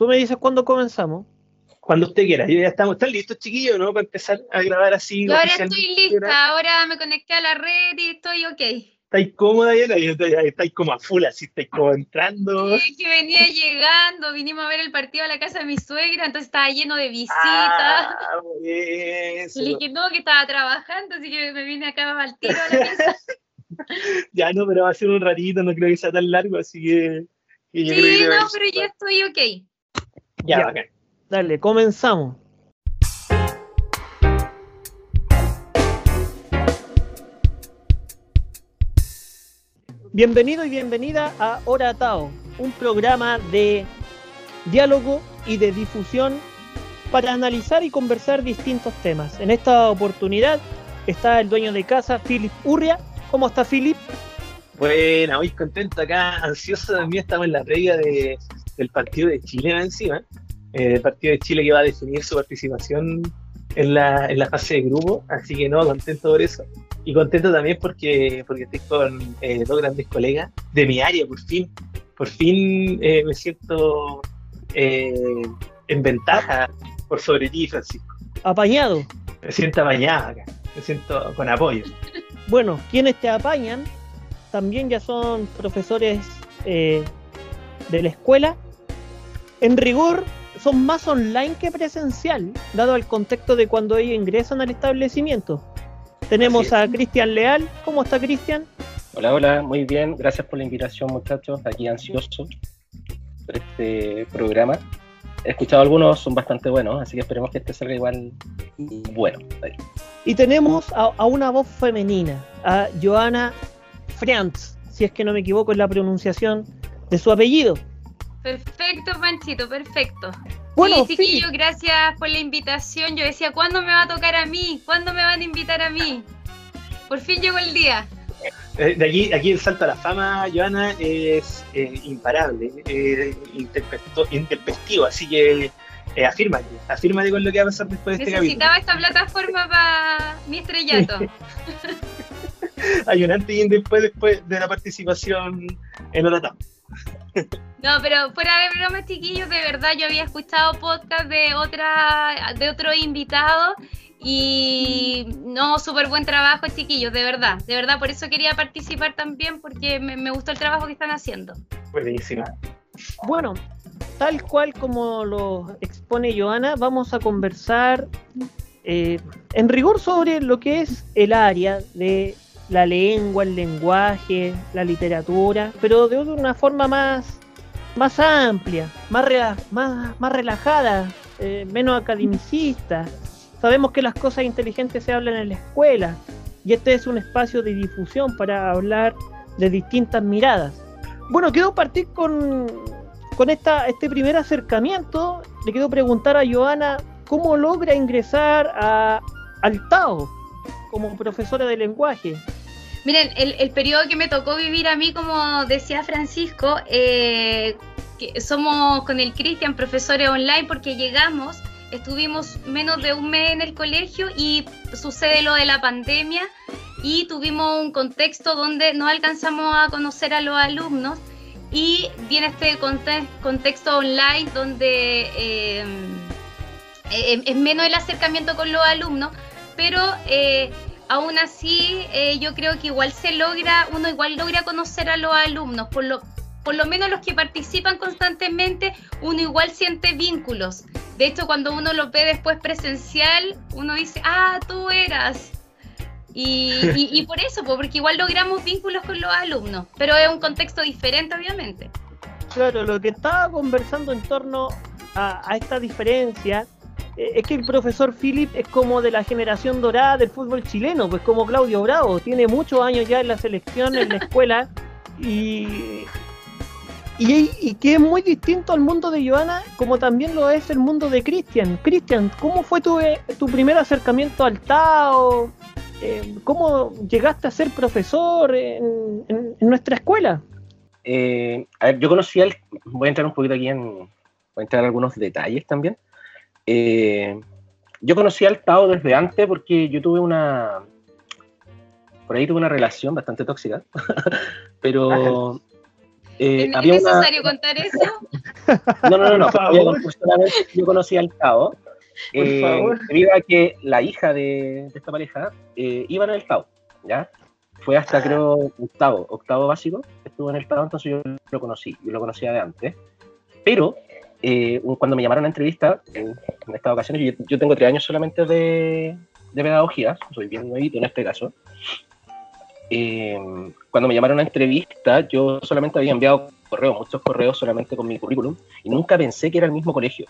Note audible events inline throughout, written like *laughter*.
Tú me dices cuándo comenzamos. Cuando usted quiera. Ya estamos, ¿están listos, chiquillos, no? Para empezar a grabar así. Yo ahora estoy lista, ahora me conecté a la red y estoy ok. ¿Estáis cómoda, Diana? Estáis como a full, así estáis como entrando. Sí, que venía llegando, vinimos a ver el partido a la casa de mi suegra, entonces estaba lleno de visitas. Ah, eso. Y le dije, no, que estaba trabajando, así que me vine acá al tiro a la *laughs* casa. ya no, pero va a ser un ratito, no creo que sea tan largo, así que. sí, no, pero ya estoy ok. Ya, ya. Dale, comenzamos. Bienvenido y bienvenida a Hora Tao, un programa de diálogo y de difusión para analizar y conversar distintos temas. En esta oportunidad está el dueño de casa, Philip Urria. ¿Cómo está Philip? Bueno, muy contento acá, ansioso también, estamos en la previa de, del partido de Chile encima, eh, el partido de Chile que va a definir su participación en la, en la fase de grupo, así que no, contento por eso. Y contento también porque, porque estoy con eh, dos grandes colegas de mi área, por fin. Por fin eh, me siento en ventaja por sobre ti, Francisco. ¿Apañado? Me siento apañado acá, me siento con apoyo. Bueno, quienes te apañan también ya son profesores de la escuela. En rigor, son más online que presencial, dado el contexto de cuando ellos ingresan al establecimiento. Tenemos a Cristian Leal. ¿Cómo está Cristian? Hola, hola, muy bien. Gracias por la invitación, muchachos. Aquí ansioso por este programa. He escuchado algunos, son bastante buenos, así que esperemos que este salga igual bueno. Y tenemos a, una voz femenina, a Joana Franz, si es que no me equivoco en la pronunciación de su apellido. Perfecto, Panchito, perfecto. Bueno, sí, chiquillo, gracias por la invitación. Yo decía, ¿cuándo me va a tocar a mí? ¿Cuándo me van a invitar a mí? Por fin llegó el día. Eh, de aquí, aquí el salto a la fama, Joana, es eh, imparable, eh, interpestivo, así que eh, afírmate, afírmate con lo que va a pasar después de este capítulo. Necesitaba esta plataforma para mi estrellato. *laughs* Hay un antes y un después, después de la participación en Oratam. *laughs* No, pero fuera de bromas, chiquillos, de verdad yo había escuchado podcast de otra, de otro invitado y no, súper buen trabajo, chiquillos, de verdad. De verdad, por eso quería participar también, porque me, gustó el trabajo que están haciendo. Buenísimo. Bueno, tal cual como lo expone Joana, vamos a conversar eh, en rigor sobre lo que es el área de la lengua, el lenguaje, la literatura, pero de una forma más, más amplia, más, más, más relajada, eh, menos academicista. Sabemos que las cosas inteligentes se hablan en la escuela y este es un espacio de difusión para hablar de distintas miradas. Bueno, quiero partir con, con esta, este primer acercamiento. Le quiero preguntar a Joana cómo logra ingresar a, al TAO como profesora de lenguaje. Miren, el, periodo que me tocó vivir a mí, como decía Francisco, eh, somos con el Cristian profesores online porque llegamos, estuvimos menos de un mes en el colegio y sucede lo de la pandemia y tuvimos un contexto donde no alcanzamos a conocer a los alumnos y viene este contexto online donde eh, eh, es menos el acercamiento con los alumnos, pero aún así eh, yo creo que igual se logra, uno igual logra conocer a los alumnos, por lo, por lo menos los que participan constantemente, uno igual siente vínculos. De hecho, cuando uno lo ve después presencial, uno dice, ah, tú eras. Y, *laughs* y, por eso, porque igual logramos vínculos con los alumnos, pero es un contexto diferente, obviamente. Claro, lo que estaba conversando en torno a, a esta diferencia eh, es que el profesor Philip es como de la generación dorada del fútbol chileno, pues como Claudio Bravo, tiene muchos años ya en la selección, en la *laughs* escuela, y, y, que es muy distinto al mundo de Joana, como también lo es el mundo de Cristian. Cristian, ¿cómo fue tu, eh, tu primer acercamiento al Tao? Eh, ¿Cómo llegaste a ser profesor en, nuestra escuela? a ver, yo conocí al. Voy a entrar un poquito aquí en. Voy a entrar en algunos detalles también. Eh, yo conocí al Tao desde antes porque yo tuve una. Por ahí tuve una relación bastante tóxica. *laughs* pero. *laughs* ¿Es necesario contar eso? No, no, no, no. yo conocí al Tao. Por eh, favor. Debido a que la hija de, esta pareja eh, iba en el Tao, ¿ya? Fue hasta, ah. creo, octavo, octavo básico, estuvo en el Tao, entonces yo lo conocí, yo lo conocía de antes. Pero eh, cuando me llamaron a entrevista, en, estas ocasiones, yo, tengo tres años solamente de, de pedagogía, soy bien nuevito en este caso. Eh, cuando me llamaron a entrevista, yo solamente había enviado correos, muchos correos solamente con mi currículum, y nunca pensé que era el mismo colegio.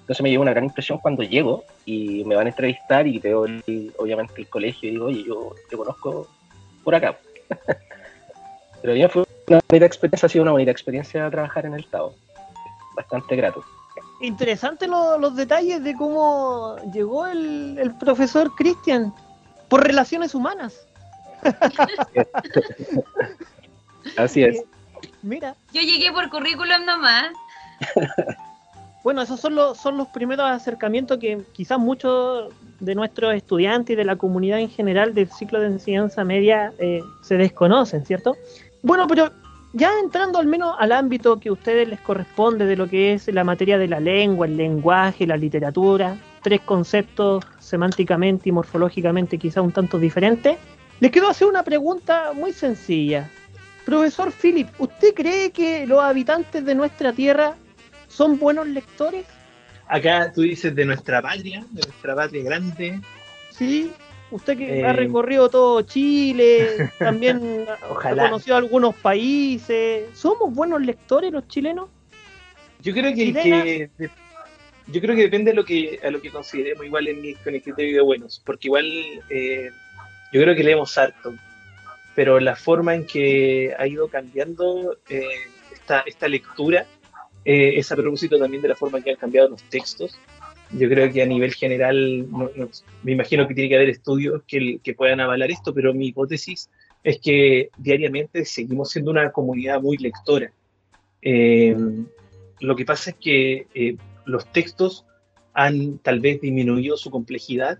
Entonces me llevo una gran impresión cuando llego y me van a entrevistar y veo obviamente el colegio y digo, oye, yo te conozco por acá. *laughs* Pero bien, fue una bonita experiencia, ha sido una bonita experiencia trabajar en el Estado. Bastante grato. Interesante los detalles de cómo llegó el, el profesor Cristian por relaciones humanas. *laughs* Así es. Mira. Yo llegué por currículum nomás. *laughs* Bueno, esos son los, son los primeros acercamientos que quizás muchos de nuestros estudiantes y de la comunidad en general del ciclo de enseñanza media eh, se desconocen, ¿cierto? Bueno, pero ya entrando al menos al ámbito que a ustedes les corresponde de lo que es la materia de la lengua, el lenguaje, la literatura, tres conceptos semánticamente y morfológicamente quizás un tanto diferentes, les quiero hacer una pregunta muy sencilla. Profesor Philip, ¿usted cree que los habitantes de nuestra tierra son buenos lectores? Acá tú dices de nuestra patria, de nuestra patria grande. Sí, usted que ha eh, recorrido todo Chile, *laughs* también ha conocido algunos países. ¿Somos buenos lectores los chilenos? Yo creo que, yo creo que depende de lo que a lo que consideremos igual en mi, con el criterio de buenos, porque igual eh, yo creo que leemos harto, pero la forma en que ha ido cambiando eh, esta, esta, lectura eh, es a propósito también de la forma en que han cambiado los textos. Yo creo que a nivel general, me imagino que tiene que haber estudios que, puedan avalar esto, pero mi hipótesis es que diariamente seguimos siendo una comunidad muy lectora. Eh, lo que pasa es que eh, los textos han tal vez disminuido su complejidad,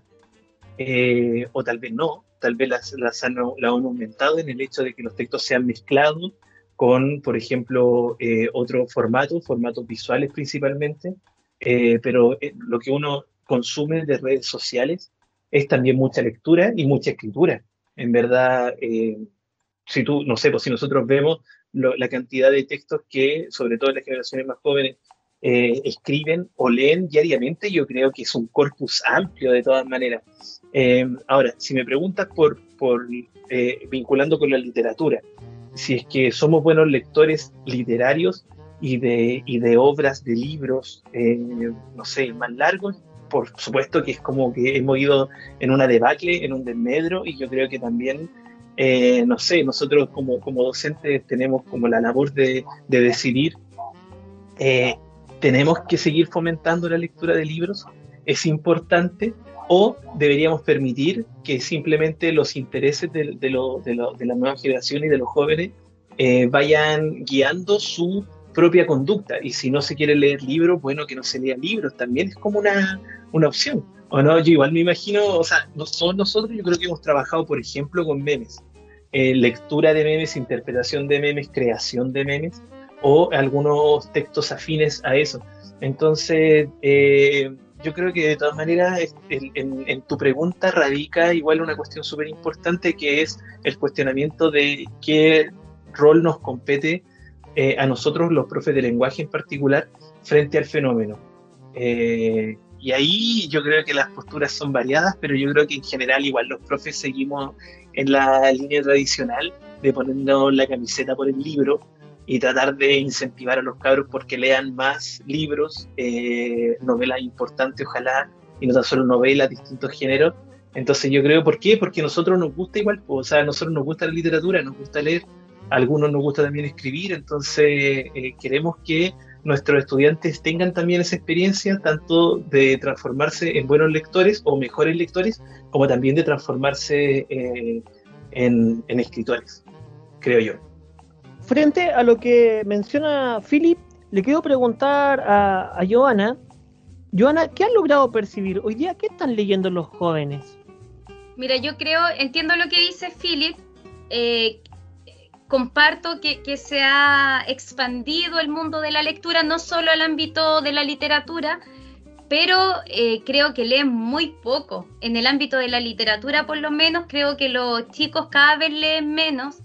o tal vez no, tal vez las, las han, la han aumentado en el hecho de que los textos se han mezclado con, por ejemplo, eh, otros formatos, formatos visuales principalmente, eh, pero eh, lo que uno consume de redes sociales es también mucha lectura y mucha escritura. En verdad, si tú, no sé, pues si nosotros vemos la cantidad de textos que, sobre todo en las generaciones más jóvenes, escriben o leen diariamente, yo creo que es un corpus amplio de todas maneras. Eh, ahora, si me preguntas por, por eh, vinculando con la literatura, si es que somos buenos lectores literarios y de, y de obras, de libros, eh, no sé, más largos, por supuesto que es como que hemos ido en una debacle, en un desmedro, y yo creo que también, no sé, nosotros como, como docentes tenemos como la labor de decidir, tenemos que seguir fomentando la lectura de libros, es importante, o deberíamos permitir que simplemente los intereses de, de, la nueva generación y de los jóvenes eh, vayan guiando su propia conducta. Y si no se quiere leer libros, bueno, que no se lean libros, también es como una, una opción. O no, yo igual me imagino, o sea, no somos nosotros, yo creo que hemos trabajado, por ejemplo, con memes. Eh, lectura de memes, interpretación de memes, creación de memes, o algunos textos afines a eso. Entonces, eh, yo creo que de todas maneras en, tu pregunta radica igual una cuestión súper importante que es el cuestionamiento de qué rol nos compete eh, a nosotros, los profes de lenguaje en particular, frente al fenómeno. Eh, y ahí yo creo que las posturas son variadas, pero yo creo que en general igual los profes seguimos en la línea tradicional de ponernos la camiseta por el libro, y tratar de incentivar a los cabros porque lean más libros, eh, novelas importantes, ojalá, y no tan solo novelas, distintos géneros. Entonces yo creo, ¿por qué? Porque a nosotros nos gusta igual, o sea, a nosotros nos gusta la literatura, nos gusta leer, a algunos nos gusta también escribir, entonces eh, queremos que nuestros estudiantes tengan también esa experiencia, tanto de transformarse en buenos lectores o mejores lectores, como también de transformarse eh, en escritores, creo yo frente a lo que menciona Philip, le quiero preguntar a, Joana. Joana, ¿qué han logrado percibir hoy día? ¿Qué están leyendo los jóvenes? Mira, yo creo, entiendo lo que dice Philip, eh, comparto que, que, se ha expandido el mundo de la lectura, no solo al ámbito de la literatura, pero eh, creo que leen muy poco. En el ámbito de la literatura, por lo menos, creo que los chicos cada vez leen menos.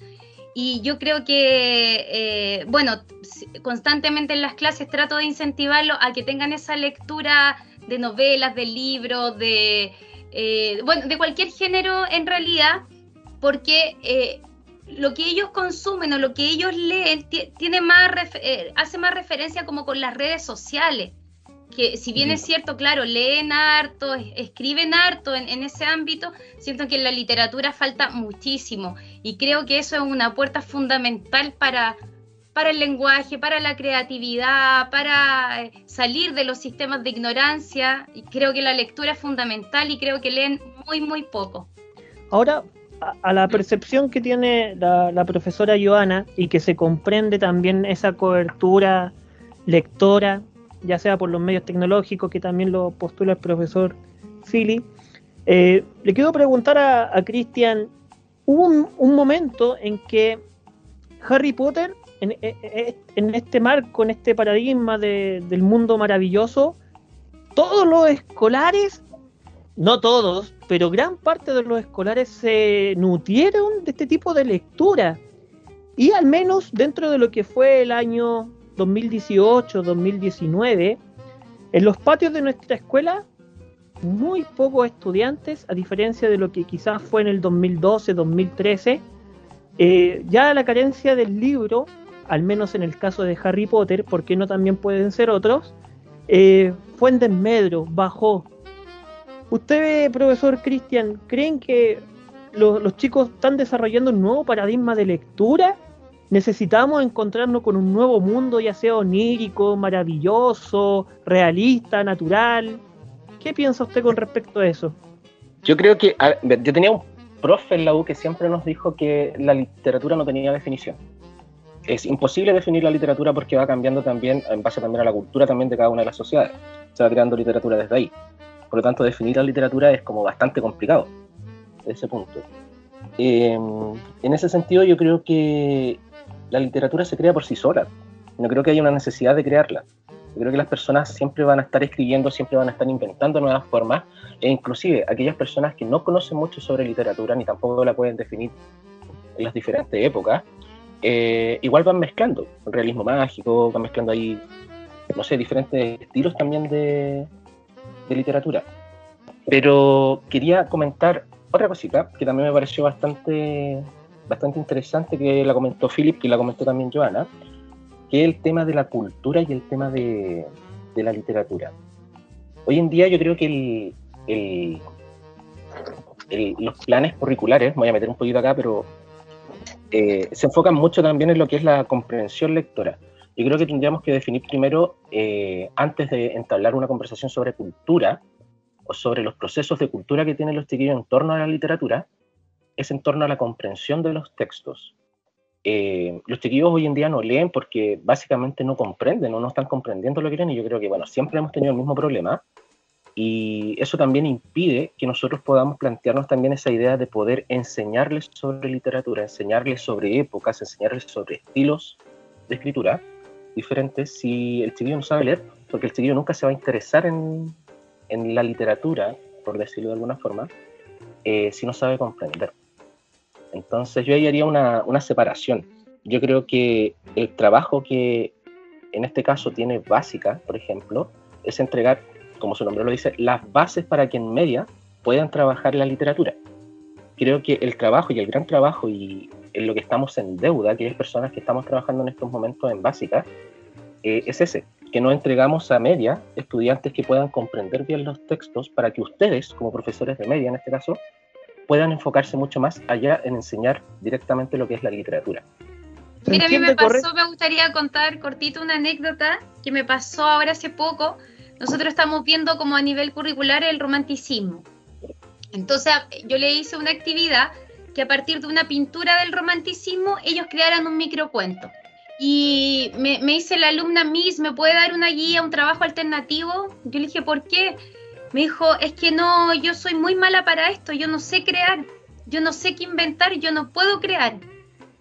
Y yo creo que, eh, bueno, constantemente en las clases trato de incentivarlos a que tengan esa lectura de novelas, de libros, de, eh, bueno, de cualquier género en realidad, porque lo que ellos consumen o lo que ellos leen tiene más hace más referencia como con las redes sociales que si bien es cierto, claro, leen harto, escriben harto en, ese ámbito, siento que en la literatura falta muchísimo. Y creo que eso es una puerta fundamental para, para el lenguaje, para la creatividad, para eh, salir de los sistemas de ignorancia. Y creo que la lectura es fundamental y creo que leen muy, muy poco. Ahora, a, la percepción que tiene la, la profesora Joana y que se comprende también esa cobertura lectora ya sea por los medios tecnológicos, que también lo postula el profesor Philly. Eh, le quiero preguntar a, Cristian, hubo un, momento en que Harry Potter, en, e, e, en, este marco, en este paradigma del mundo maravilloso, todos los escolares, no todos, pero gran parte de los escolares se nutrieron de este tipo de lectura. Y al menos dentro de lo que fue el año 2018-2019, en los patios de nuestra escuela, muy pocos estudiantes, a diferencia de lo que quizás fue en el 2012-2013, eh, ya la carencia del libro, al menos en el caso de Harry Potter, porque no también pueden ser otros, eh, fue en desmedro, bajó. ¿Usted, profesor Cristian, creen que los chicos están desarrollando un nuevo paradigma de lectura necesitamos encontrarnos con un nuevo mundo, ya sea onírico, maravilloso, realista, natural. ¿Qué piensa usted con respecto a eso? Yo creo que yo tenía un profe en la U que siempre nos dijo que la literatura no tenía definición. Es imposible definir la literatura porque va cambiando también en base también a la cultura también de cada una de las sociedades. Se va creando literatura desde ahí. Por lo tanto, definir la literatura es como bastante complicado ese punto. Eh, en ese sentido, yo creo que la literatura se crea por sí sola. No creo que haya una necesidad de crearla. Yo creo que las personas siempre van a estar escribiendo, siempre van a estar inventando nuevas formas, e inclusive aquellas personas que no conocen mucho sobre literatura, ni tampoco la pueden definir en las diferentes épocas, eh, igual van mezclando realismo mágico, van mezclando ahí, no sé, diferentes estilos también de, de literatura. Pero quería comentar otra cosita que también me pareció bastante bastante interesante que la comentó Philip, y la comentó también Joana, que es el tema de la cultura y el tema de, la literatura. Hoy en día yo creo que los planes curriculares, voy a meter un poquito acá, pero eh, se enfocan mucho también en lo que es la comprensión lectora. Yo creo que tendríamos que definir primero, eh, antes de entablar una conversación sobre cultura o sobre los procesos de cultura que tienen los chiquillos en torno a la literatura, es en torno a la comprensión de los textos. Eh, los chiquillos hoy en día no leen porque básicamente no comprenden o no están comprendiendo lo que leen y yo creo que, bueno, siempre hemos tenido el mismo problema y eso también impide que nosotros podamos plantearnos también esa idea de poder enseñarles sobre literatura, enseñarles sobre épocas, enseñarles sobre estilos de escritura diferentes si el chiquillo no sabe leer, porque el chiquillo nunca se va a interesar en, en la literatura, por decirlo de alguna forma, eh, si no sabe comprender. Entonces yo ahí haría una, una separación. Yo creo que el trabajo que en este caso tiene básica, por ejemplo, es entregar, como su nombre lo dice, las bases para que en media puedan trabajar la literatura. Creo que el trabajo y el gran trabajo y en lo que estamos en deuda, que es personas que estamos trabajando en estos momentos en básica, eh, es ese, que no entregamos a media estudiantes que puedan comprender bien los textos para que ustedes, como profesores de media en este caso, puedan enfocarse mucho más allá en enseñar directamente lo que es la literatura. Mira, a mí me pasó, me gustaría contar cortito una anécdota que me pasó ahora hace poco. Nosotros estamos viendo como a nivel curricular el romanticismo. Entonces yo le hice una actividad que a partir de una pintura del romanticismo ellos crearan un microcuento. Y me, me dice la alumna Miss, ¿me puede dar una guía, un trabajo alternativo? Yo le dije, ¿por qué? Me dijo, es que no, yo soy muy mala para esto, yo no sé crear, yo no sé qué inventar, yo no puedo crear.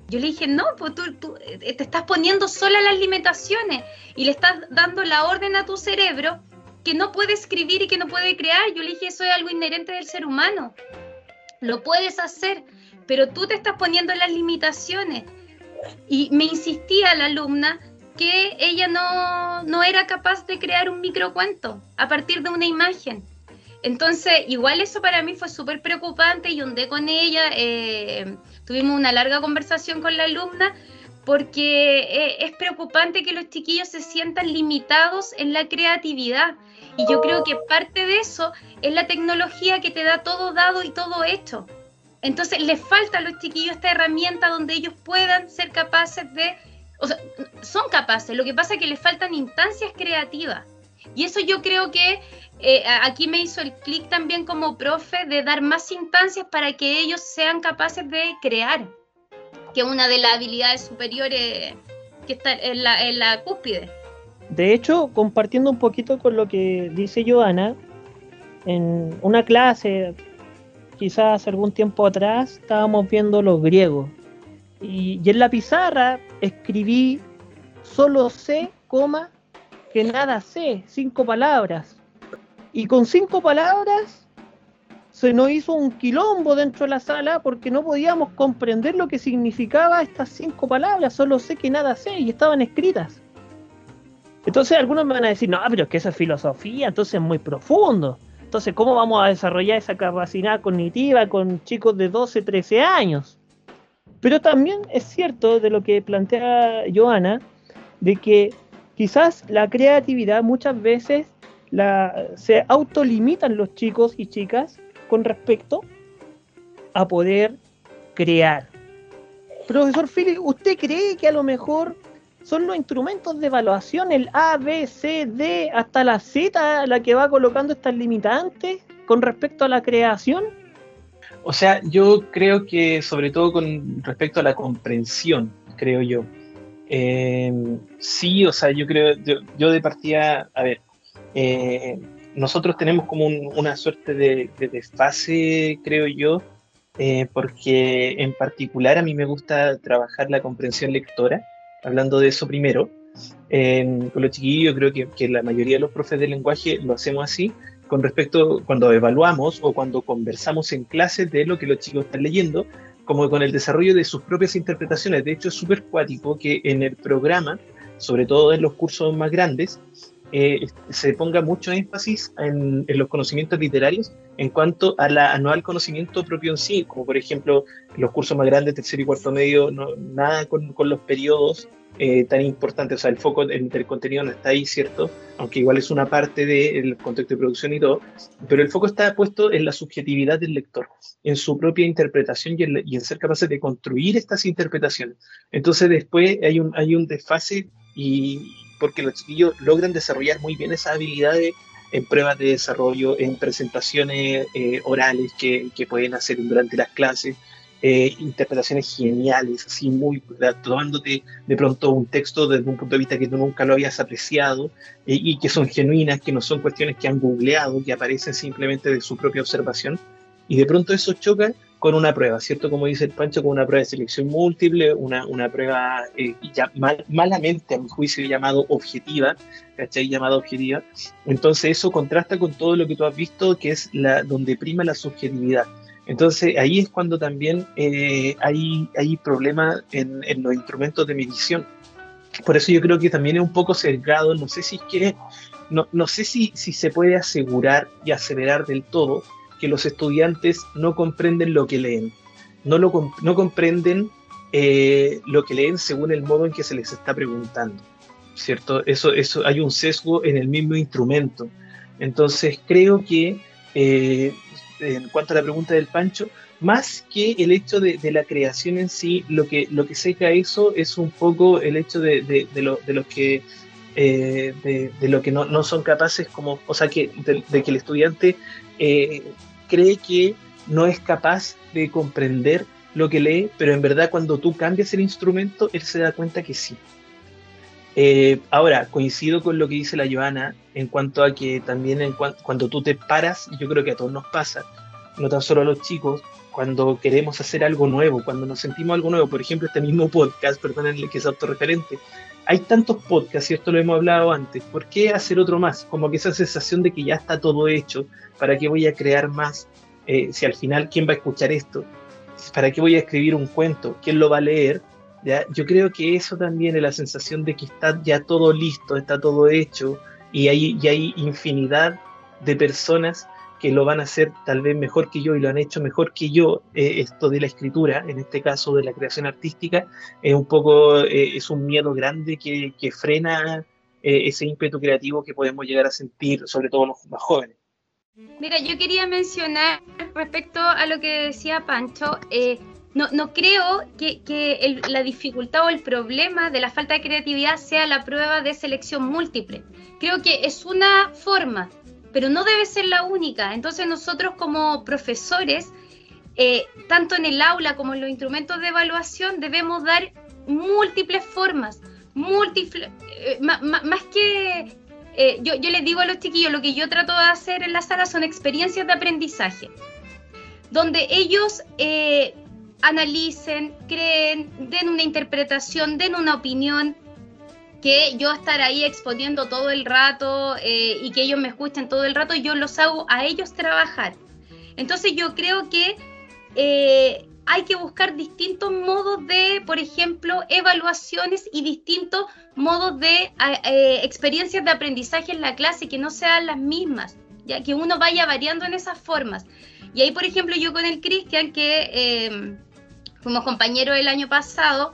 Yo le dije, no, pues tú, eh, te estás poniendo sola las limitaciones y le estás dando la orden a tu cerebro que no puede escribir y que no puede crear. Yo le dije, eso es algo inherente del ser humano. Lo puedes hacer, pero tú te estás poniendo las limitaciones. Y me insistía la alumna que ella no, no era capaz de crear un microcuento a partir de una imagen. Entonces, igual eso para mí fue súper preocupante y hundé con ella. Eh, tuvimos una larga conversación con la alumna porque eh, es preocupante que los chiquillos se sientan limitados en la creatividad. Y yo creo que parte de eso es la tecnología que te da todo dado y todo hecho. Entonces les falta a los chiquillos esta herramienta donde ellos puedan ser capaces de, o sea, son capaces, lo que pasa es que les faltan instancias creativas. Y eso yo creo que eh, aquí me hizo el clic también como profe de dar más instancias para que ellos sean capaces de crear, que una de las habilidades superiores que está en la, en la cúspide. De hecho, compartiendo un poquito con lo que dice Joana, en una clase, quizás algún tiempo atrás, estábamos viendo los griegos. Y en la pizarra escribí solo sé, que nada sé, cinco palabras. Y con cinco palabras se nos hizo un quilombo dentro de la sala porque no podíamos comprender lo que significaba estas cinco palabras, solo sé que nada sé y estaban escritas. Entonces algunos me van a decir, no, pero es que esa filosofía entonces es muy profundo. Entonces, ¿cómo vamos a desarrollar esa capacidad cognitiva con chicos de 12, 13 años? Pero también es cierto de lo que plantea Joana, de que quizás la creatividad muchas veces la, se autolimitan los chicos y chicas con respecto a poder crear. Profesor Philip, ¿usted cree que a lo mejor son los instrumentos de evaluación, el A, B, C, D, hasta la Z, la que va colocando estas limitantes con respecto a la creación? O sea, yo creo que sobre todo con respecto a la comprensión, creo yo. Eh, sí, o sea, yo creo, yo, de partida, a ver, eh, nosotros tenemos como una suerte de, desfase, creo yo, eh, porque en particular a mí me gusta trabajar la comprensión lectora hablando de eso primero. con los chiquillos, creo que, que, la mayoría de los profes de lenguaje lo hacemos así, con respecto cuando evaluamos o cuando conversamos en clases de lo que los chicos están leyendo, como con el desarrollo de sus propias interpretaciones. De hecho, es súper cuático que en el programa, sobre todo en los cursos más grandes, eh, se ponga mucho énfasis en, los conocimientos literarios en cuanto a la anual conocimiento propio en sí, como por ejemplo los cursos más grandes, tercero y cuarto medio, no, nada con, con los periodos eh, tan importantes, o sea, el foco del contenido no está ahí, ¿cierto? Aunque igual es una parte del contexto de producción y todo, pero el foco está puesto en la subjetividad del lector, en su propia interpretación y en, y en ser capaces de construir estas interpretaciones. Entonces después hay un, hay un desfase y, porque los chiquillos logran desarrollar muy bien esas habilidades en pruebas de desarrollo, en presentaciones eh, orales que, que, pueden hacer durante las clases, eh, interpretaciones geniales, así muy, tomándote de pronto un texto desde un punto de vista que tú nunca lo habías apreciado eh, y que son genuinas, que no son cuestiones que han googleado, que aparecen simplemente de su propia observación, y de pronto eso choca con una prueba, ¿cierto? Como dice el Pancho, con una prueba de selección múltiple, una, una prueba eh, ya malamente, a mi juicio, llamado objetiva, ¿cachai? Llamada objetiva. Entonces eso contrasta con todo lo que tú has visto, que es la, donde prima la subjetividad. Entonces ahí es cuando también eh, hay, hay problemas en, en, los instrumentos de medición. Por eso yo creo que también es un poco cerrado, no sé si es que, no, no sé si, si se puede asegurar y acelerar del todo, que los estudiantes no comprenden lo que leen, no, lo, no comprenden eh, lo que leen según el modo en que se les está preguntando, ¿cierto? Eso, eso hay un sesgo en el mismo instrumento. Entonces creo que eh, en cuanto a la pregunta del Pancho, más que el hecho de, la creación en sí, lo que, lo que seca eso es un poco el hecho de, de, de lo, los que eh, de, lo que no, no, son capaces como, o sea, que de, que el estudiante eh, cree que no es capaz de comprender lo que lee, pero en verdad cuando tú cambias el instrumento, él se da cuenta que sí. Eh, ahora, coincido con lo que dice la Joana en cuanto a que también cuando tú te paras, yo creo que a todos nos pasa, no tan solo a los chicos, cuando queremos hacer algo nuevo, cuando nos sentimos algo nuevo, por ejemplo, este mismo podcast, perdónenle que es autorreferente, hay tantos podcasts, y esto lo hemos hablado antes, ¿por qué hacer otro más? Como que esa sensación de que ya está todo hecho, ¿para qué voy a crear más? Eh, si al final, ¿quién va a escuchar esto? ¿Para qué voy a escribir un cuento? ¿Quién lo va a leer? Yo creo que eso también es la sensación de que está ya todo listo, está todo hecho, y hay, y hay infinidad de personas que lo van a hacer tal vez mejor que yo y lo han hecho mejor que yo, eh, esto de la escritura, en este caso de la creación artística, es un poco, eh, es un miedo grande que, que frena eh, ese ímpetu creativo que podemos llegar a sentir, sobre todo los más jóvenes. Mira, yo quería mencionar respecto a lo que decía Pancho, no, creo que, la dificultad o el problema de la falta de creatividad sea la prueba de selección múltiple. Creo que es una forma pero no debe ser la única. Entonces nosotros como profesores, eh, tanto en el aula como en los instrumentos de evaluación, debemos dar múltiples formas, eh, más, que... Eh, yo, yo les digo a los chiquillos, lo que yo trato de hacer en la sala son experiencias de aprendizaje, donde ellos analicen, creen, den una interpretación, den una opinión, que yo estar ahí exponiendo todo el rato eh, y que ellos me escuchen todo el rato, yo los hago a ellos trabajar. Entonces yo creo que eh, hay que buscar distintos modos de, por ejemplo, evaluaciones y distintos modos de eh, experiencias de aprendizaje en la clase que no sean las mismas, ya que uno vaya variando en esas formas. Y ahí, por ejemplo, yo con el Cristian, que fuimos compañeros el año pasado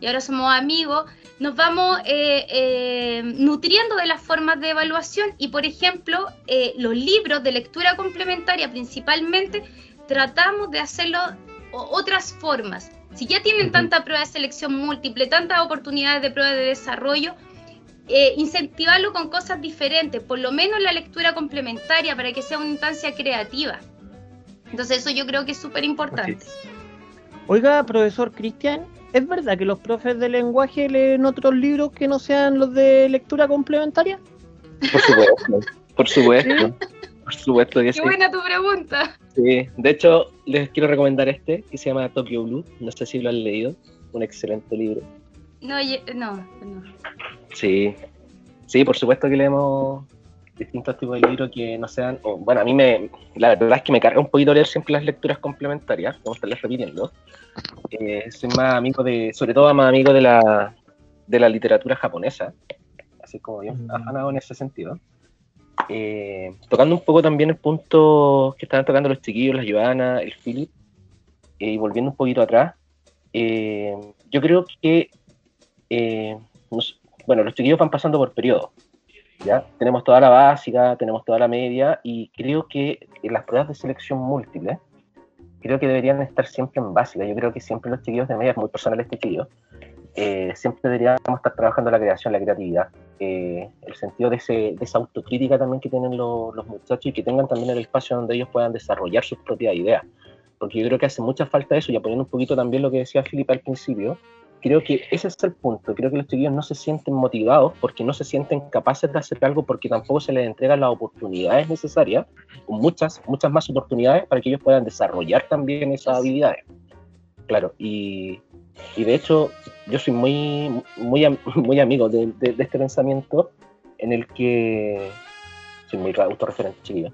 y ahora somos amigos, nos vamos eh, eh, nutriendo de las formas de evaluación y, por ejemplo, eh, los libros de lectura complementaria principalmente tratamos de hacerlo otras formas. Si ya tienen tanta prueba de selección múltiple, tantas oportunidades de prueba de desarrollo, incentivarlo con cosas diferentes, por lo menos la lectura complementaria para que sea una instancia creativa. Entonces eso yo creo que es súper importante. Oiga, profesor Cristian, ¿Es verdad que los profes de lenguaje leen otros libros que no sean los de lectura complementaria? Por supuesto, por supuesto. Por supuesto que Qué buena tu pregunta. Sí, de hecho, les quiero recomendar este, que se llama Tokyo Blue. No sé si lo han leído. Un excelente libro. No, no, no. Sí, sí, por supuesto que leemos distintos tipos de libros que no sean, bueno, a mí me, la verdad es que me carga un poquito leer siempre las lecturas complementarias, vamos a estarlas repitiendo. Eh, soy más amigo de, sobre todo más amigo de la, de la literatura japonesa, así como bien mm. afanado en ese sentido. Eh, tocando un poco también el punto que estaban tocando los chiquillos, la Joana, el Philip, eh, y volviendo un poquito atrás, yo creo que, bueno, los chiquillos van pasando por periodos ¿ya? Tenemos toda la básica, tenemos toda la media y creo que las pruebas de selección múltiple creo que deberían estar siempre en básica. Yo creo que siempre los chiquillos de media, es muy personal este chiquillo, eh, siempre deberíamos estar trabajando la creación, la creatividad, eh, el sentido de, ese, de, esa autocrítica también que tienen los, los muchachos y que tengan también el espacio donde ellos puedan desarrollar sus propias ideas. Porque yo creo que hace mucha falta eso, y apoyando un poquito también lo que decía Filipe al principio, creo que ese es el punto. Creo que los chiquillos no se sienten motivados porque no se sienten capaces de hacer algo porque tampoco se les entregan las oportunidades necesarias, muchas, muchas más oportunidades para que ellos puedan desarrollar también esas habilidades. Claro, y, y de hecho yo soy muy, muy, *laughs* muy amigo de, de, de este pensamiento en el que soy muy autorreferente, chiquillos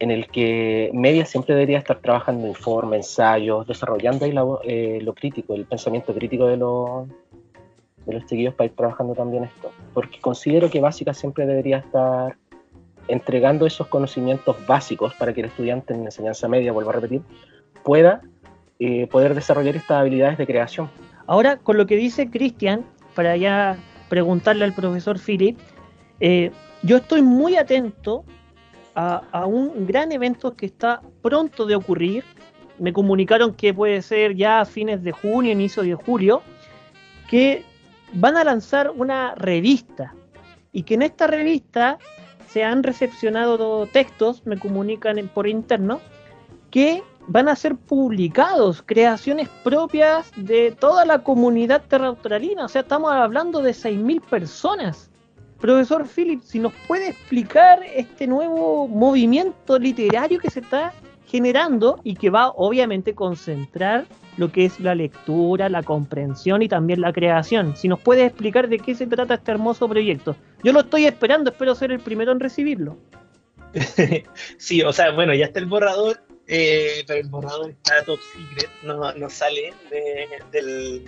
en el que media siempre debería estar trabajando informe, ensayos, desarrollando ahí eh, lo crítico, el pensamiento crítico de, los de los chiquillos para ir trabajando también esto. Porque considero que básica siempre debería estar entregando esos conocimientos básicos para que el estudiante en enseñanza media, vuelvo a repetir, pueda eh, poder desarrollar estas habilidades de creación. Ahora, con lo que dice Cristian, para ya preguntarle al profesor Philip, eh, yo estoy muy atento a, un gran evento que está pronto de ocurrir. Me comunicaron que puede ser ya a fines de junio, inicio de julio, que van a lanzar una revista y que en esta revista se han recepcionado textos, me comunican por interno, que van a ser publicados, creaciones propias de toda la comunidad terraustralina. O sea, estamos hablando de 6.000 personas Profesor Philip, si nos puede explicar este nuevo movimiento literario que se está generando y que va obviamente a concentrar lo que es la lectura, la comprensión y también la creación. Si nos puedes explicar de qué se trata este hermoso proyecto. Yo lo estoy esperando, espero ser el primero en recibirlo. *laughs* sí, o sea, bueno, ya está el borrador, eh, pero el borrador está top secret, no, no sale del,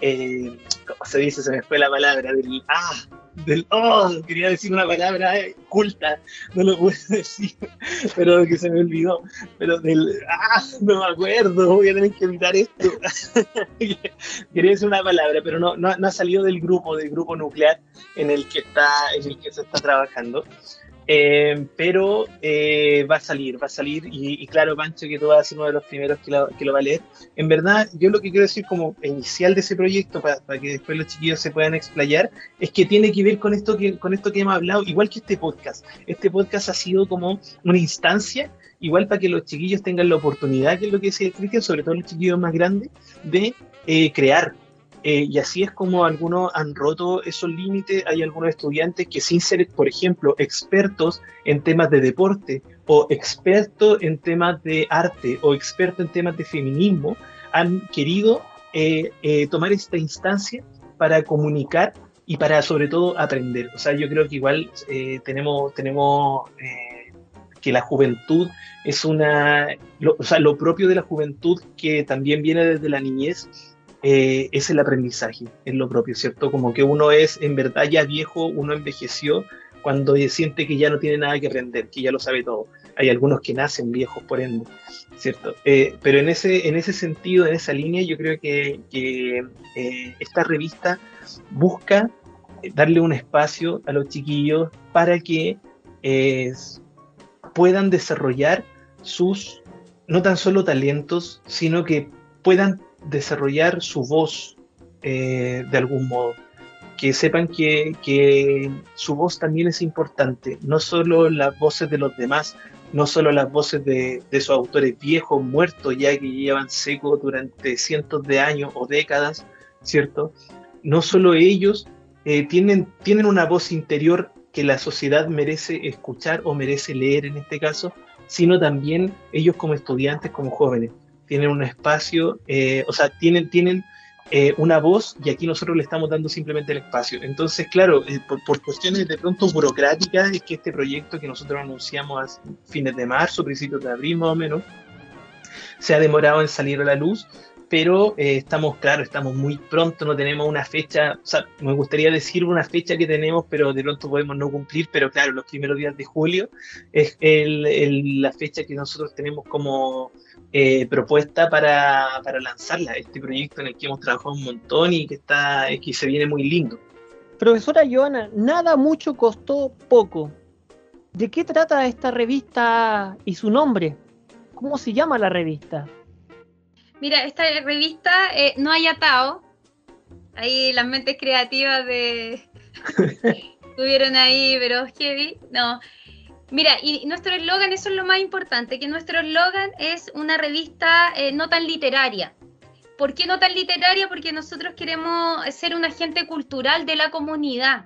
eh, ¿cómo se dice? Se me fue la palabra, del, ah, del, oh, quería decir una palabra eh, culta, no lo puedo *laughs* decir, pero que se me olvidó, pero del, ah, no me acuerdo, voy a tener que evitar esto. *laughs* quería decir una palabra, pero no, no, no, ha salido del grupo, del grupo nuclear en el que está, en el que se está trabajando. Eh, pero eh, va a salir, va a salir, y, claro, Pancho, que tú vas a ser uno de los primeros que lo, que lo, va a leer. En verdad, yo lo que quiero decir como inicial de ese proyecto, para, que después los chiquillos se puedan explayar, es que tiene que ver con esto que, con esto que hemos hablado, igual que este podcast. Este podcast ha sido como una instancia, igual para que los chiquillos tengan la oportunidad, que es lo que decía Cristian, sobre todo los chiquillos más grandes, de eh, crear, eh, y así es como algunos han roto esos límites. Hay algunos estudiantes que sin ser, por ejemplo, expertos en temas de deporte o expertos en temas de arte o expertos en temas de feminismo, han querido eh, eh, tomar esta instancia para comunicar y para sobre todo aprender. O sea, yo creo que igual tenemos, tenemos que la juventud es una, o sea, lo propio de la juventud que también viene desde la niñez eh, es el aprendizaje, es lo propio, ¿cierto? Como que uno es en verdad ya viejo, uno envejeció cuando siente que ya no tiene nada que aprender, que ya lo sabe todo. Hay algunos que nacen viejos, por ende, ¿cierto? Eh, pero en ese, en ese sentido, en esa línea, yo creo que, eh, esta revista busca darle un espacio a los chiquillos para que puedan desarrollar sus, no tan solo talentos, sino que puedan desarrollar su voz eh, de algún modo. Que sepan que, su voz también es importante, no solo las voces de los demás, no solo las voces de, sus autores viejos, muertos ya que llevan seco durante cientos de años o décadas, ¿cierto? No solo ellos eh, tienen, tienen una voz interior que la sociedad merece escuchar o merece leer en este caso, sino también ellos como estudiantes, como jóvenes tienen un espacio, eh, o sea, tienen, tienen eh, una voz y aquí nosotros le estamos dando simplemente el espacio. Entonces, claro, eh, por, cuestiones de pronto burocráticas, es que este proyecto que nosotros anunciamos a fines de marzo, principios de abril más o menos, se ha demorado en salir a la luz, pero estamos, claro, estamos muy pronto, no tenemos una fecha, o sea, me gustaría decir una fecha que tenemos, pero de pronto podemos no cumplir, pero claro, los primeros días de julio es el, la fecha que nosotros tenemos como eh, propuesta para, para, lanzarla, este proyecto en el que hemos trabajado un montón y que, está, que se viene muy lindo. Profesora Joana, nada mucho costó poco. ¿De qué trata esta revista y su nombre? ¿Cómo se llama la revista? Mira, esta revista eh, no hay atado. Ahí las mentes creativas de... *laughs* Tuvieron ahí, pero heavy. No, Mira, y nuestro eslogan, eso es lo más importante, que nuestro eslogan es una revista eh, no tan literaria. ¿Por qué no tan literaria? Porque nosotros queremos ser un agente cultural de la comunidad.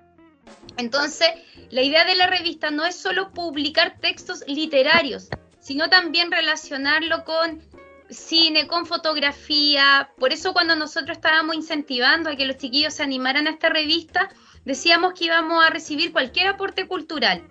Entonces, la idea de la revista no es solo publicar textos literarios, sino también relacionarlo con cine, con fotografía. Por eso cuando nosotros estábamos incentivando a que los chiquillos se animaran a esta revista, decíamos que íbamos a recibir cualquier aporte cultural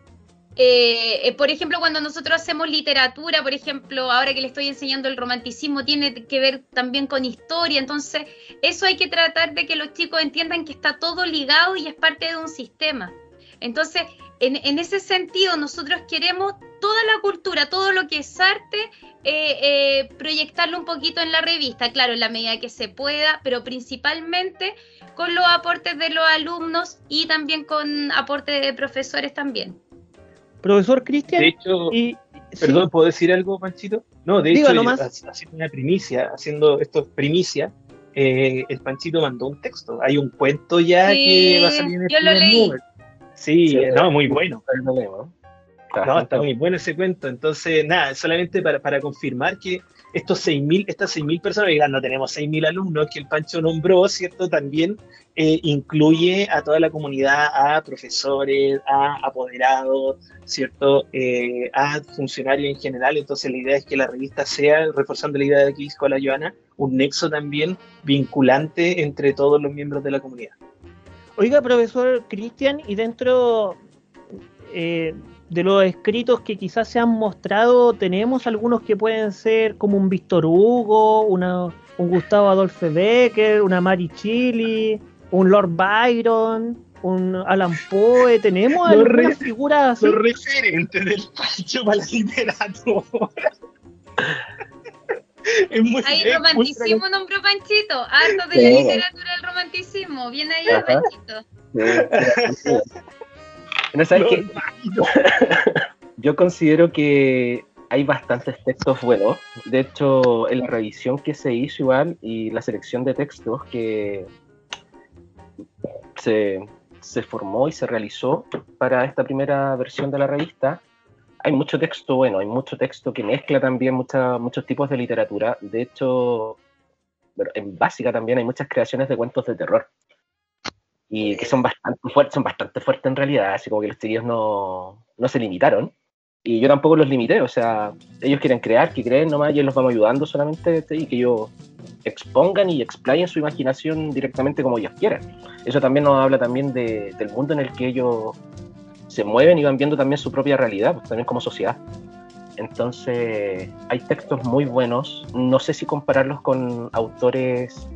eh, eh, por ejemplo, cuando nosotros hacemos literatura, por ejemplo, ahora que le estoy enseñando el romanticismo, tiene que ver también con historia, entonces eso hay que tratar de que los chicos entiendan que está todo ligado y es parte de un sistema. Entonces, en, ese sentido, nosotros queremos toda la cultura, todo lo que es arte, eh, proyectarlo un poquito en la revista, claro, en la medida que se pueda, pero principalmente con los aportes de los alumnos y también con aportes de profesores también. Profesor Cristian. De hecho, perdón, ¿puedo decir algo, Panchito? No, de hecho, haciendo una primicia, haciendo esto es primicia, eh, el Panchito mandó un texto. Hay un cuento ya que va a salir en el yo lo leí. Sí, no, muy bueno. no, está muy bueno ese cuento. Entonces, nada, solamente para, para confirmar que estos 6.000, estas 6.000 personas, digan, no tenemos 6.000 alumnos, que el Pancho nombró, ¿cierto? También eh, incluye a toda la comunidad, a profesores, a apoderados, ¿cierto? Eh, a funcionarios en general. Entonces la idea es que la revista sea, reforzando la idea de que dijo la Joana, un nexo también vinculante entre todos los miembros de la comunidad. Oiga, profesor Cristian, y dentro eh, de los escritos que quizás se han mostrado, tenemos algunos que pueden ser como un Víctor Hugo, una, un Gustavo Adolfo Becker, una Mary Chili, un Lord Byron, un Alan Poe. Tenemos algunas figuras así. Los referentes del Pancho para la literatura. *laughs* es muy, Hay romanticismo, nombró Panchito. Harto de la literatura del romanticismo. Viene ahí el Panchito. *laughs* Yo considero que hay bastantes textos buenos. De hecho, en la revisión que se hizo igual y la selección de textos que se, se formó y se realizó para esta primera versión de la revista, hay mucho texto bueno, hay mucho texto que mezcla también muchos tipos de literatura. De hecho, en básica también hay muchas creaciones de cuentos de terror y que son bastante fuertes, son bastante fuertes en realidad, así como que los tíos no, no se limitaron. Y yo tampoco los limité, o sea, ellos quieren crear, que creen nomás, y los vamos ayudando solamente y que ellos expongan y explayen su imaginación directamente como ellos quieran. Eso también nos habla también de, del mundo en el que ellos se mueven y van viendo también su propia realidad, pues, también como sociedad. Entonces, hay textos muy buenos, no sé si compararlos con autores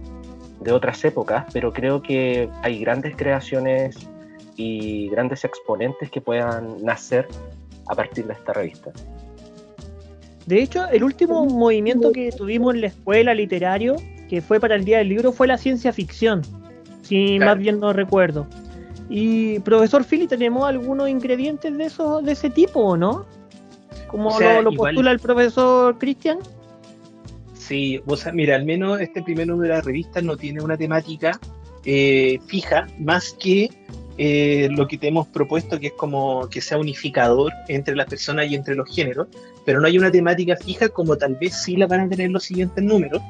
de otras épocas, pero creo que hay grandes creaciones y grandes exponentes que puedan nacer a partir de esta revista. De hecho, el último movimiento que tuvimos en la escuela literario, que fue para el Día del Libro, fue la ciencia ficción, si más bien no recuerdo. Y profesor Philly, ¿tenemos algunos ingredientes de eso, de ese tipo o no? Como lo, postula el profesor Cristian. Sí, o sea, mira, al menos este primer número de la revista no tiene una temática eh, fija, más que eh, lo que te hemos propuesto, que es como que sea unificador entre las personas y entre los géneros, pero no hay una temática fija como tal vez sí la van a tener los siguientes números.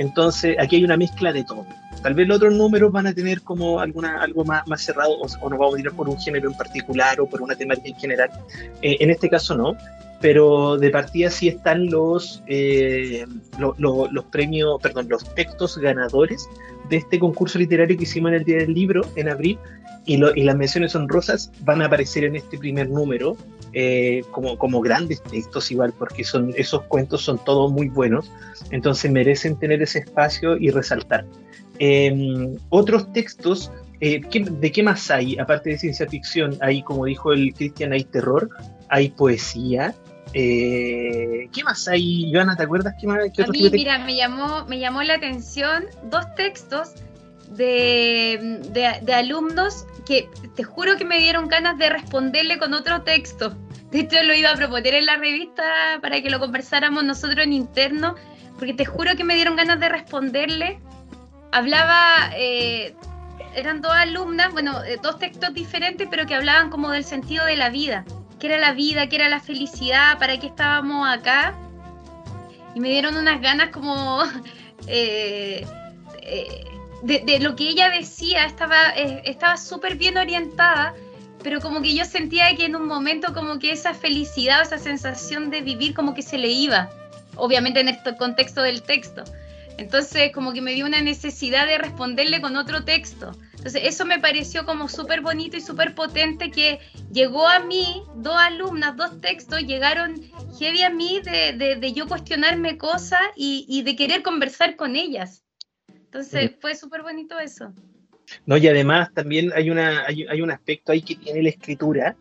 Entonces, aquí hay una mezcla de todo. Tal vez los otros números van a tener como alguna, algo más, más cerrado o, o nos vamos a ir por un género en particular o por una temática en general. Eh, en este caso no pero de partida sí están los, eh, los premios, perdón, los textos ganadores de este concurso literario que hicimos en el Día del Libro en abril y, y las menciones honrosas van a aparecer en este primer número eh, como, como grandes textos igual porque son, esos cuentos son todos muy buenos, entonces merecen tener ese espacio y resaltar. Em, otros textos eh, ¿De qué más hay? Aparte de ciencia ficción, hay, como dijo el Cristian, hay terror, hay poesía, eh, ¿Qué más hay, Joana? ¿Te acuerdas qué más? a mí, mira, me llamó, me llamó la atención dos textos de, de, alumnos que te juro que me dieron ganas de responderle con otro texto. De hecho, lo iba a proponer en la revista para que lo conversáramos nosotros en interno, porque te juro que me dieron ganas de responderle. Hablaba, eh, eran dos alumnas, bueno, eh, dos textos diferentes, pero que hablaban como del sentido de la vida qué era la vida, qué era la felicidad, para qué estábamos acá. Y me dieron unas ganas como *laughs* eh, eh, de, lo que ella decía, estaba eh, estaba súper bien orientada, pero como que yo sentía que en un momento como que esa felicidad, esa sensación de vivir como que se le iba, obviamente en el contexto del texto. Entonces como que me dio una necesidad de responderle con otro texto. Entonces, eso me pareció como súper bonito y súper potente que llegó a mí, dos alumnas, dos textos, llegaron heavy a mí de, yo cuestionarme cosas y, de querer conversar con ellas. Entonces, fue súper bonito eso. No, y además también hay, una, hay, un aspecto ahí que tiene la escritura,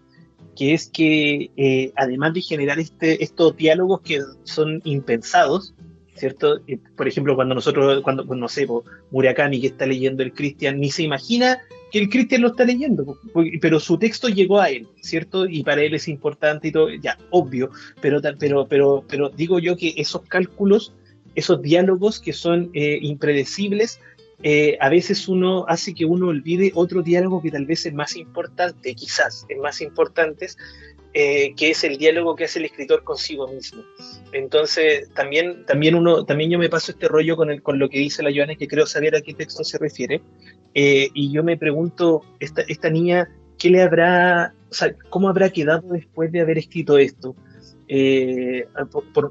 que es que eh, además de generar este, estos diálogos que son impensados, ¿cierto? Por ejemplo, cuando nosotros, cuando, pues, no sé, Murakami que está leyendo el Cristian, ni se imagina que el Cristian lo está leyendo, pero su texto llegó a él, ¿cierto? Y para él es importante y todo, ya, obvio, pero, pero, pero, pero digo yo que esos cálculos, esos diálogos que son eh, impredecibles, eh, a veces uno hace que uno olvide otro diálogo que tal vez es más importante, quizás es más importante, eh, que es el diálogo que hace el escritor consigo mismo. Entonces, también, también, uno, también yo me paso este rollo con, el, con lo que dice la Joana, que creo saber a qué texto se refiere, y yo me pregunto, esta, esta niña, ¿qué le habrá, o sea, cómo habrá quedado después de haber escrito esto? Eh,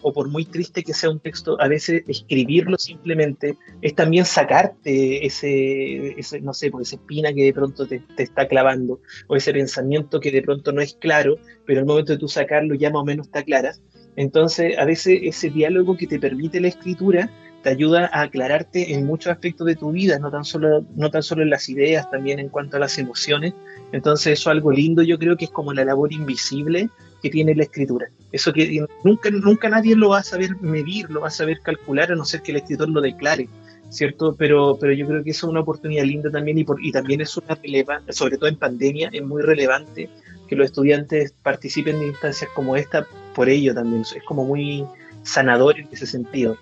o por muy triste que sea un texto, a veces escribirlo simplemente es también sacarte ese, ese no sé, pues esa espina que de pronto te, está clavando, o ese pensamiento que de pronto no es claro, pero al momento de tú sacarlo ya más o menos está clara. Entonces, a veces ese diálogo que te permite la escritura te ayuda a aclararte en muchos aspectos de tu vida, no tan solo, no tan solo en las ideas, también en cuanto a las emociones. Entonces, eso es algo lindo, yo creo que es como la labor invisible que tiene la escritura. Eso que nunca, nunca nadie lo va a saber medir, lo va a saber calcular, a no ser que el escritor lo declare, ¿cierto? Pero, pero yo creo que eso es una oportunidad linda también y, por, y también es una relevante, sobre todo en pandemia, es muy relevante que los estudiantes participen de instancias como esta, por ello también, es como muy sanador en ese sentido.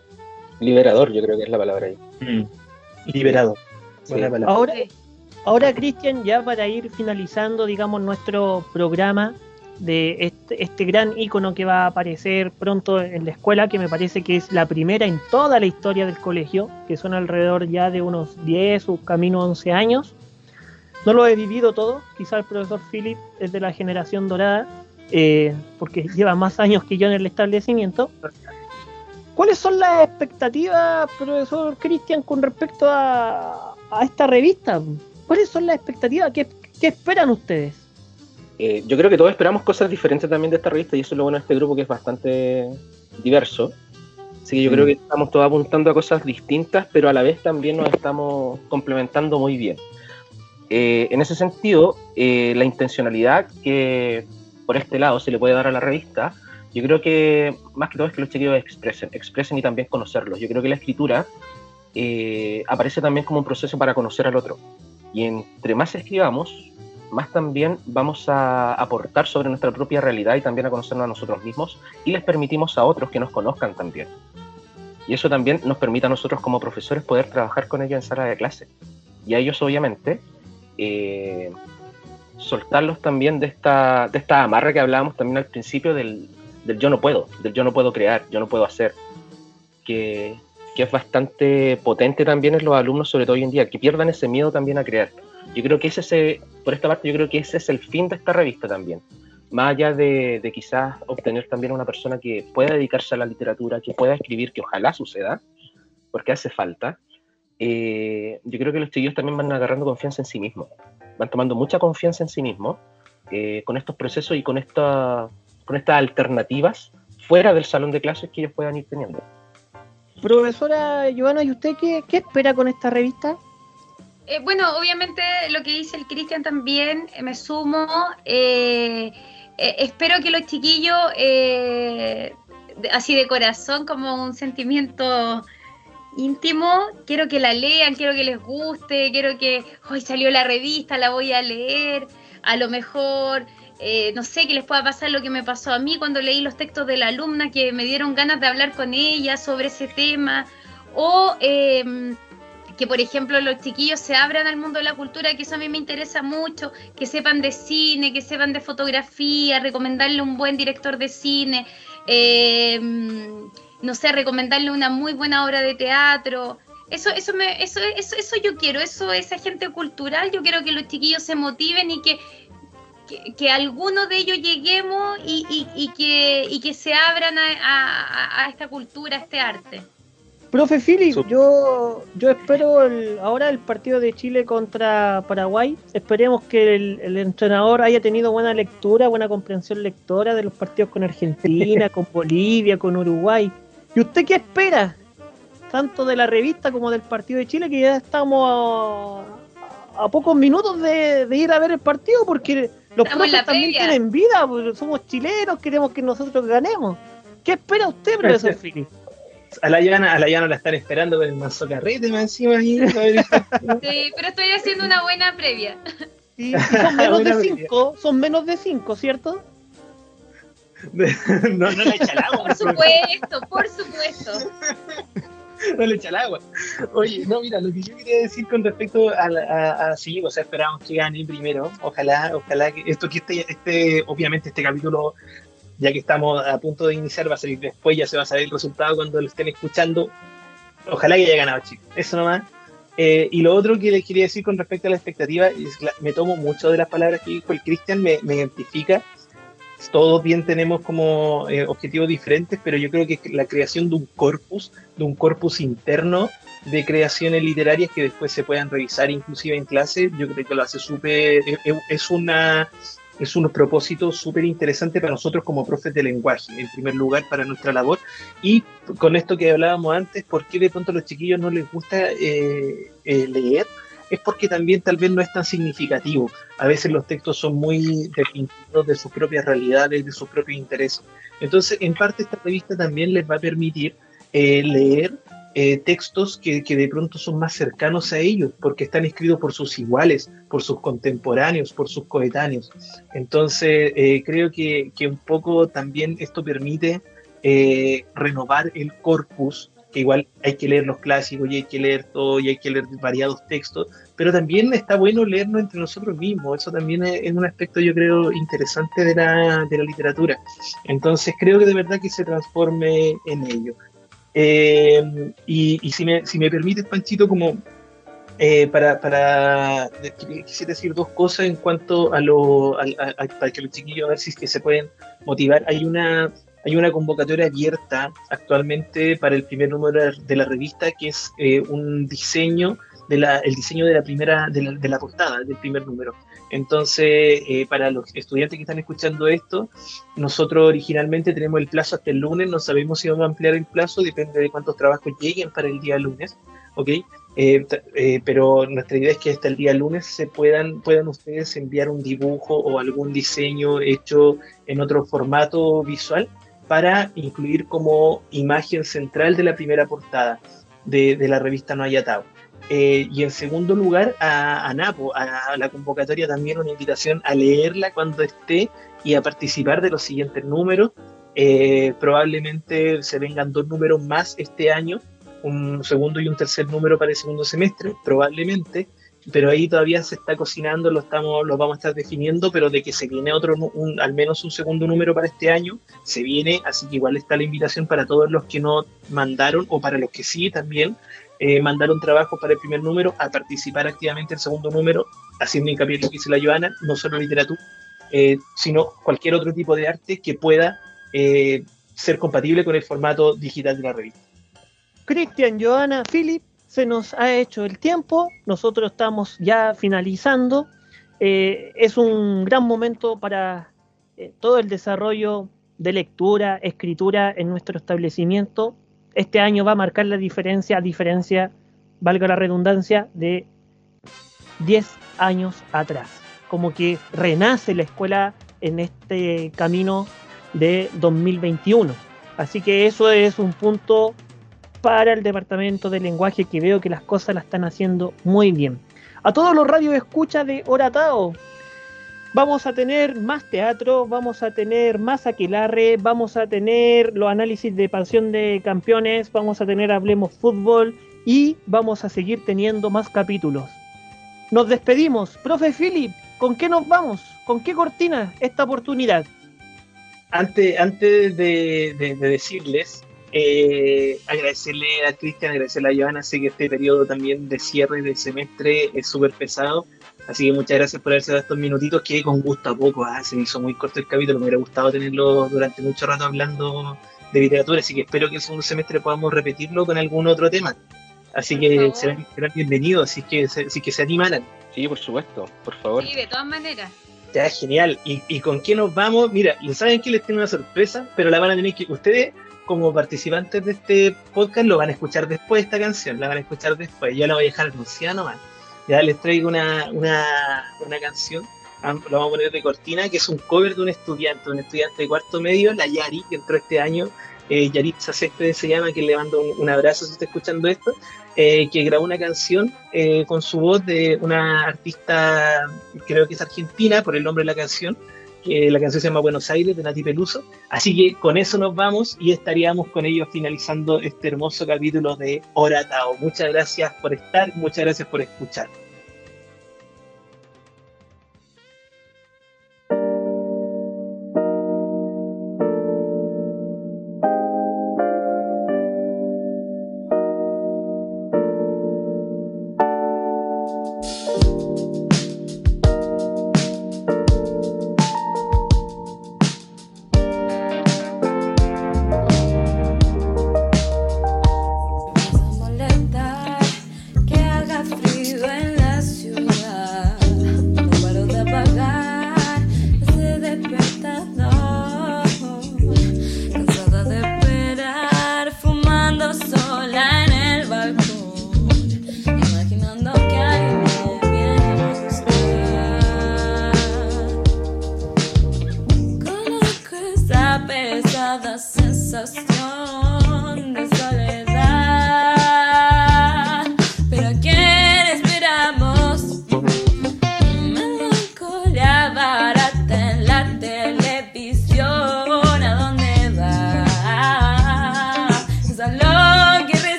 Liberador, yo creo que es la palabra ahí. Mm. Liberador. Ahora, ahora Cristian, ya para ir finalizando, digamos, nuestro programa, de este, este, gran icono que va a aparecer pronto en la escuela, que me parece que es la primera en toda la historia del colegio, que son alrededor ya de unos 10 o camino 11 años. No lo he vivido todo, quizá el profesor Philip es de la generación dorada, eh, porque lleva más años que yo en el establecimiento. ¿Cuáles son las expectativas, profesor Cristian, con respecto a, a, esta revista? ¿Cuáles son las expectativas? ¿Qué, qué esperan ustedes? Eh, yo creo que todos esperamos cosas diferentes también de esta revista y eso es lo bueno de este grupo que es bastante diverso. Así que yo creo mm. que estamos todos apuntando a cosas distintas, pero a la vez también nos estamos complementando muy bien. Eh, en ese sentido, eh, la intencionalidad que por este lado se le puede dar a la revista, yo creo que más que todo es que los chiquillos expresen, expresen y también conocerlos. Yo creo que la escritura aparece también como un proceso para conocer al otro. Y entre más escribamos, más también vamos a aportar sobre nuestra propia realidad y también a conocernos a nosotros mismos y les permitimos a otros que nos conozcan también. Y eso también nos permite a nosotros como profesores poder trabajar con ellos en sala de clase. Y a ellos obviamente eh, soltarlos también de esta, de esta amarra que hablábamos también al principio del, del yo no puedo, del yo no puedo crear, yo no puedo hacer, que, que es bastante potente también en los alumnos, sobre todo hoy en día, que pierdan ese miedo también a crear yo creo que ese, por esta parte, yo creo que ese es el fin de esta revista también. Más allá de, quizás obtener también una persona que pueda dedicarse a la literatura, que pueda escribir, que ojalá suceda, porque hace falta, eh, yo creo que los chiquillos también van agarrando confianza en sí mismos, van tomando mucha confianza en sí mismos eh, con estos procesos y con, esta, con estas alternativas fuera del salón de clases que ellos puedan ir teniendo. Profesora Joana, ¿y usted qué, qué espera con esta revista? Eh, bueno, obviamente lo que dice el Cristian también, eh, me sumo. Eh, espero que los chiquillos, así de corazón, como un sentimiento íntimo, quiero que la lean, quiero que les guste, quiero que hoy salió la revista, la voy a leer, a lo mejor, no sé, que les pueda pasar lo que me pasó a mí cuando leí los textos de la alumna, que me dieron ganas de hablar con ella sobre ese tema, o que por ejemplo los chiquillos se abran al mundo de la cultura, que eso a mí me interesa mucho, que sepan de cine, que sepan de fotografía, recomendarle un buen director de cine, eh, no sé, recomendarle una muy buena obra de teatro. Eso, eso, me, eso, eso, eso yo quiero, eso, esa gente cultural, yo quiero que los chiquillos se motiven y que, que, alguno de ellos lleguemos y, y, que, y que se abran a, a esta cultura, a este arte. Profe Philip, yo, yo espero ahora el partido de Chile contra Paraguay. Esperemos que el, entrenador haya tenido buena lectura, buena comprensión lectora de los partidos con Argentina, *laughs* con Bolivia, con Uruguay. ¿Y usted qué espera? Tanto de la revista como del partido de Chile, que ya estamos a, pocos minutos de, ir a ver el partido, porque los profes también tienen vida, pues, somos chilenos, queremos que nosotros ganemos. ¿Qué espera usted, *laughs* profesor Philip? A la llana, a la llana la están esperando con el mazo carrete más encima ahí. *laughs* sí, pero estoy haciendo una buena previa. Sí, son *laughs* menos de cinco, son menos de cinco, ¿cierto? *laughs* no, no la Por supuesto, por supuesto. no le echa el agua. Oye, no, mira, lo que yo quería decir con respecto a, a, a sí, o sea, esperamos que gane primero. Ojalá, ojalá que esto que este, este, obviamente este capítulo, ya que estamos a punto de iniciar, va a salir después, ya se va a saber el resultado cuando lo estén escuchando. Ojalá que haya ganado, chicos. Eso nomás. Eh, y lo otro que les quería decir con respecto a la expectativa, es me tomo mucho de las palabras que dijo el Cristian, me, me identifica todos bien tenemos como eh, objetivos diferentes, pero yo creo que la creación de un corpus, de un corpus interno de creaciones literarias que después se puedan revisar inclusive en clase, yo creo que lo hace súper, es una es un propósito súper interesante para nosotros como profes de lenguaje, en primer lugar para nuestra labor. Y con esto que hablábamos antes, ¿por qué de pronto a los chiquillos no les gusta leer? es porque también tal vez no es tan significativo. A veces los textos son muy definidos de sus propias realidades, de sus propios intereses. Entonces, en parte esta revista también les va a permitir eh, leer eh, textos que, de pronto son más cercanos a ellos, porque están escritos por sus iguales, por sus contemporáneos, por sus coetáneos. Entonces, eh, creo que, que, un poco también esto permite renovar el corpus que igual hay que leer los clásicos y hay que leer todo y hay que leer variados textos, pero también está bueno leernos entre nosotros mismos, eso también es, un aspecto yo creo interesante de la, de la, literatura, entonces creo que de verdad que se transforme en ello. Eh, y, si, me, si me permites, Panchito, como eh, para, para quisiera decir dos cosas en cuanto a lo a, para que los chiquillos a ver si es que se pueden motivar. Hay una hay una convocatoria abierta actualmente para el primer número de la revista, que es eh, un diseño, de la, el diseño de la primera, de de la portada del primer número. Entonces, eh, para los estudiantes que están escuchando esto, nosotros originalmente tenemos el plazo hasta el lunes, no sabemos si vamos a ampliar el plazo, depende de cuántos trabajos lleguen para el día lunes, ¿ok? Eh, pero nuestra idea es que hasta el día lunes se puedan, puedan ustedes enviar un dibujo o algún diseño hecho en otro formato visual para incluir como imagen central de la primera portada de, la revista No hay atado. Eh, y en segundo lugar, a, Napo, a, la convocatoria también una invitación a leerla cuando esté y a participar de los siguientes números. Eh, probablemente se vengan dos números más este año, un segundo y un tercer número para el segundo semestre, probablemente pero ahí todavía se está cocinando, lo estamos, lo vamos a estar definiendo, pero de que se viene otro, al menos un segundo número para este año, se viene, así que igual está la invitación para todos los que no mandaron o para los que sí también eh, mandaron trabajo para el primer número a participar activamente en el segundo número, haciendo hincapié en lo que dice la Joana, no solo literatura, eh, sino cualquier otro tipo de arte que pueda eh, ser compatible con el formato digital de la revista. Cristian, Joana, Philip, se nos ha hecho el tiempo, nosotros estamos ya finalizando. Es un gran momento para todo el desarrollo de lectura, escritura en nuestro establecimiento. Este año va a marcar la diferencia, a diferencia, valga la redundancia, de 10 años atrás. Como que renace la escuela en este camino de 2021. Así que eso es un punto para el departamento de lenguaje que veo que las cosas las están haciendo muy bien. A todos los radios escucha de Oratao, vamos a tener más teatro, vamos a tener más aquelarre, vamos a tener los análisis de pasión de campeones, vamos a tener Hablemos Fútbol y vamos a seguir teniendo más capítulos. Nos despedimos. Profe Philip, ¿con qué nos vamos? ¿Con qué cortina esta oportunidad? Antes, antes de decirles, eh, agradecerle a Cristian, agradecerle a Joana, sé que este periodo también de cierre del semestre es súper pesado, así que muchas gracias por haberse dado estos minutitos que con gusto a poco, ah, se me hizo muy corto el capítulo, me hubiera gustado tenerlo durante mucho rato hablando de literatura, así que espero que el segundo semestre podamos repetirlo con algún otro tema. Así que serán, bienvenidos, así que, así que se animaran. Sí, por supuesto, por favor. Sí, de todas maneras. Ya, genial. ¿Y, ¿Y, con qué nos vamos? Mira, saben que les tengo una sorpresa, pero la van a tener que ustedes como participantes de este podcast lo van a escuchar después esta canción, la van a escuchar después. Yo la voy a dejar anunciada nomás. Ya les traigo una, una, una canción, lo vamos a poner de cortina, que es un cover de un estudiante, un estudiante de cuarto medio, la Yari, que entró este año. Eh, Yaritza se llama, que le mando un, abrazo si está escuchando esto, eh, que grabó una canción eh, con su voz de una artista, creo que es argentina, por el nombre de la canción, la canción se llama Buenos Aires de Nati Peluso. Así que con eso nos vamos y estaríamos con ellos finalizando este hermoso capítulo de Oratao. Muchas gracias por estar, muchas gracias por escuchar. so.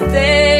Hacer.